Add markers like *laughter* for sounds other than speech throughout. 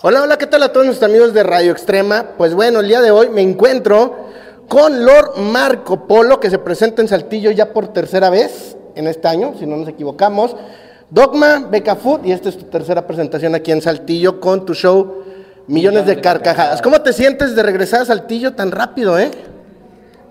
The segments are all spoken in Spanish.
Hola, hola, ¿qué tal a todos nuestros amigos de Radio Extrema? Pues bueno, el día de hoy me encuentro con Lord Marco Polo, que se presenta en Saltillo ya por tercera vez en este año, si no nos equivocamos. Dogma, Beca Food, y esta es tu tercera presentación aquí en Saltillo con tu show Millones de Carcajadas. ¿Cómo te sientes de regresar a Saltillo tan rápido, eh?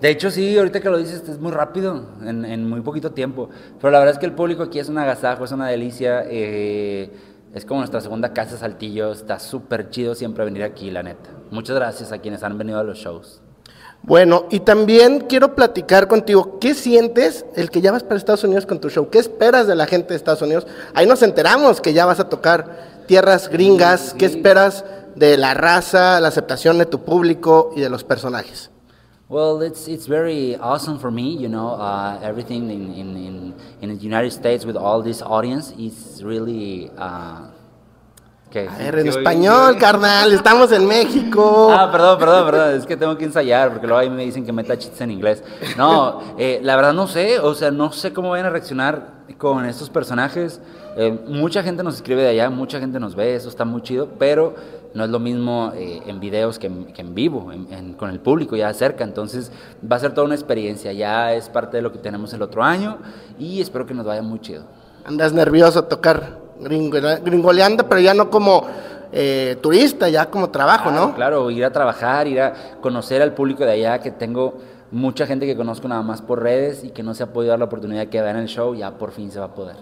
De hecho, sí, ahorita que lo dices, es muy rápido, en, en muy poquito tiempo. Pero la verdad es que el público aquí es un agasajo, es una delicia. eh, es como nuestra segunda casa Saltillo. Está súper chido siempre venir aquí, la neta. Muchas gracias a quienes han venido a los shows. Bueno, y también quiero platicar contigo, ¿qué sientes el que ya vas para Estados Unidos con tu show? ¿Qué esperas de la gente de Estados Unidos? Ahí nos enteramos que ya vas a tocar tierras gringas, ¿qué esperas de la raza, la aceptación de tu público y de los personajes? Well, it's it's very awesome for me, you know. Uh, everything in, in, in, in the United States with all this audience is really. Uh, ¿qué? A ver, en español, carnal, estamos en México. Ah, perdón, perdón, perdón. Es que tengo que ensayar porque luego ahí me dicen que meta chistes en inglés. No, eh, la verdad no sé. O sea, no sé cómo van a reaccionar con estos personajes. Eh, mucha gente nos escribe de allá, mucha gente nos ve, eso está muy chido, pero no es lo mismo eh, en videos que en, que en vivo, en- en- con el público ya cerca. Entonces va a ser toda una experiencia. Ya es parte de lo que tenemos el otro año y espero que nos vaya muy chido. Andas nervioso a tocar gringoleando, pero ya no como eh, turista, ya como trabajo, Claro, ¿no? Claro, ir a trabajar, ir a conocer al público de allá, que tengo mucha gente que conozco nada más por redes y que no se ha podido dar la oportunidad de que vean el show, ya por fin se va a poder.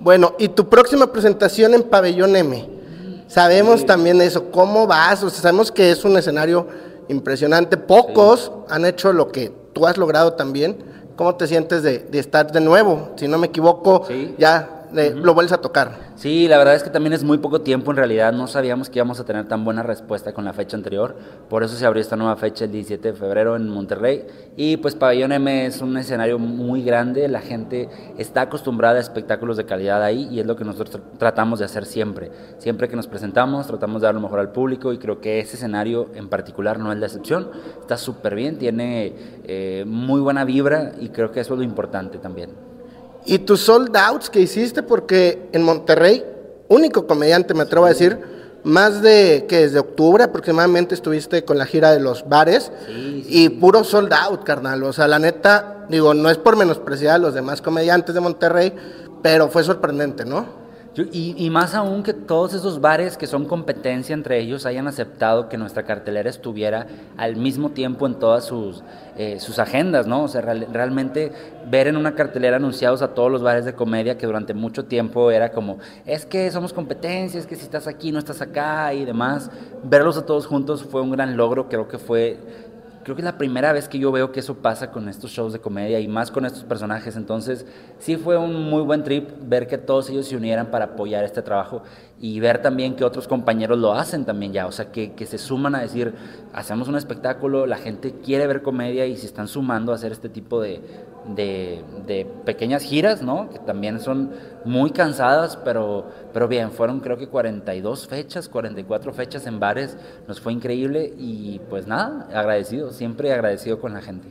Bueno, y tu próxima presentación en Pabellón M. Sabemos también eso, ¿cómo vas? O sea, sabemos que es un escenario impresionante. Pocos han hecho lo que tú has logrado también. ¿Cómo te sientes de, de estar de nuevo? Si no me equivoco, Sí. ya eh, lo vuelves a tocar. Sí, la verdad es que también es muy poco tiempo en realidad, no sabíamos que íbamos a tener tan buena respuesta con la fecha anterior, por eso se abrió esta nueva fecha el 17 de febrero en Monterrey y pues Pabellón M es un escenario muy grande, la gente está acostumbrada a espectáculos de calidad ahí y es lo que nosotros tr- tratamos de hacer siempre, siempre que nos presentamos tratamos de dar lo mejor al público y creo que ese escenario en particular no es la excepción, está súper bien, tiene eh, muy buena vibra y creo que eso es lo importante también. Y tus sold outs que hiciste, porque en Monterrey, único comediante, me atrevo a decir, más de que desde octubre aproximadamente estuviste con la gira de los bares Sí, sí, y puro sold out, carnal. O sea, la neta, digo, no es por menospreciar a los demás comediantes de Monterrey, pero fue sorprendente, ¿no? Yo- y, y más aún que todos esos bares que son competencia entre ellos hayan aceptado que nuestra cartelera estuviera al mismo tiempo en todas sus, eh, sus agendas, ¿no? O sea, real- realmente ver en una cartelera anunciados a todos los bares de comedia que durante mucho tiempo era como, es que somos competencia, es que si estás aquí no estás acá y demás, verlos a todos juntos fue un gran logro, creo que fue creo que es la primera vez que yo veo que eso pasa con estos shows de comedia y más con estos personajes. Entonces, sí fue un muy buen trip ver que todos ellos se unieran para apoyar este trabajo y ver también que otros compañeros lo hacen también ya. O sea, que, se suman a decir, hacemos un espectáculo, la gente quiere ver comedia y se están sumando a hacer este tipo de, de, pequeñas giras, ¿no? Que también son muy cansadas, pero, pero bien, fueron creo que 42 fechas, 44 fechas en bares, nos fue increíble y pues nada, agradecido, siempre agradecido con la gente.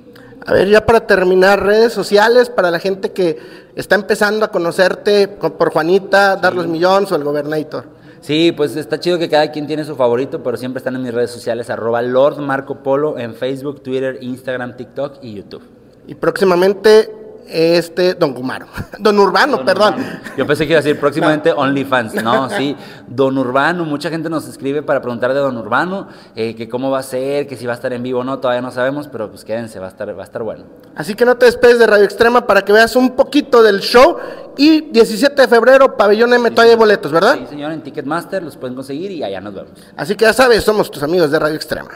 A ver, ya para terminar, redes sociales para la gente que está empezando a conocerte con- por Juanita, Darlos Millones o el Gobernator. Sí, pues está chido que cada quien tiene su favorito, pero siempre están en mis redes sociales, arroba Lord Marco Polo en Facebook, Twitter, Instagram, TikTok y YouTube. Y próximamente, este, Don Gumaro. *laughs* Don Urbano, perdón. Yo pensé que iba a decir próximamente OnlyFans. No, *laughs* sí, Don Urbano. Mucha gente nos escribe para preguntar de Don Urbano, eh, que cómo va a ser, que si va a estar en vivo o no, todavía no sabemos, pero pues quédense, va a estar, va a estar bueno. Así que no te despedes de Radio Extrema para que veas un poquito del show. Y 17 de febrero, Pabellón M, todavía hay boletos, ¿verdad? Sí, señor, en Ticketmaster los pueden conseguir y allá nos vemos. Así que ya sabes, somos tus amigos de Radio Extrema.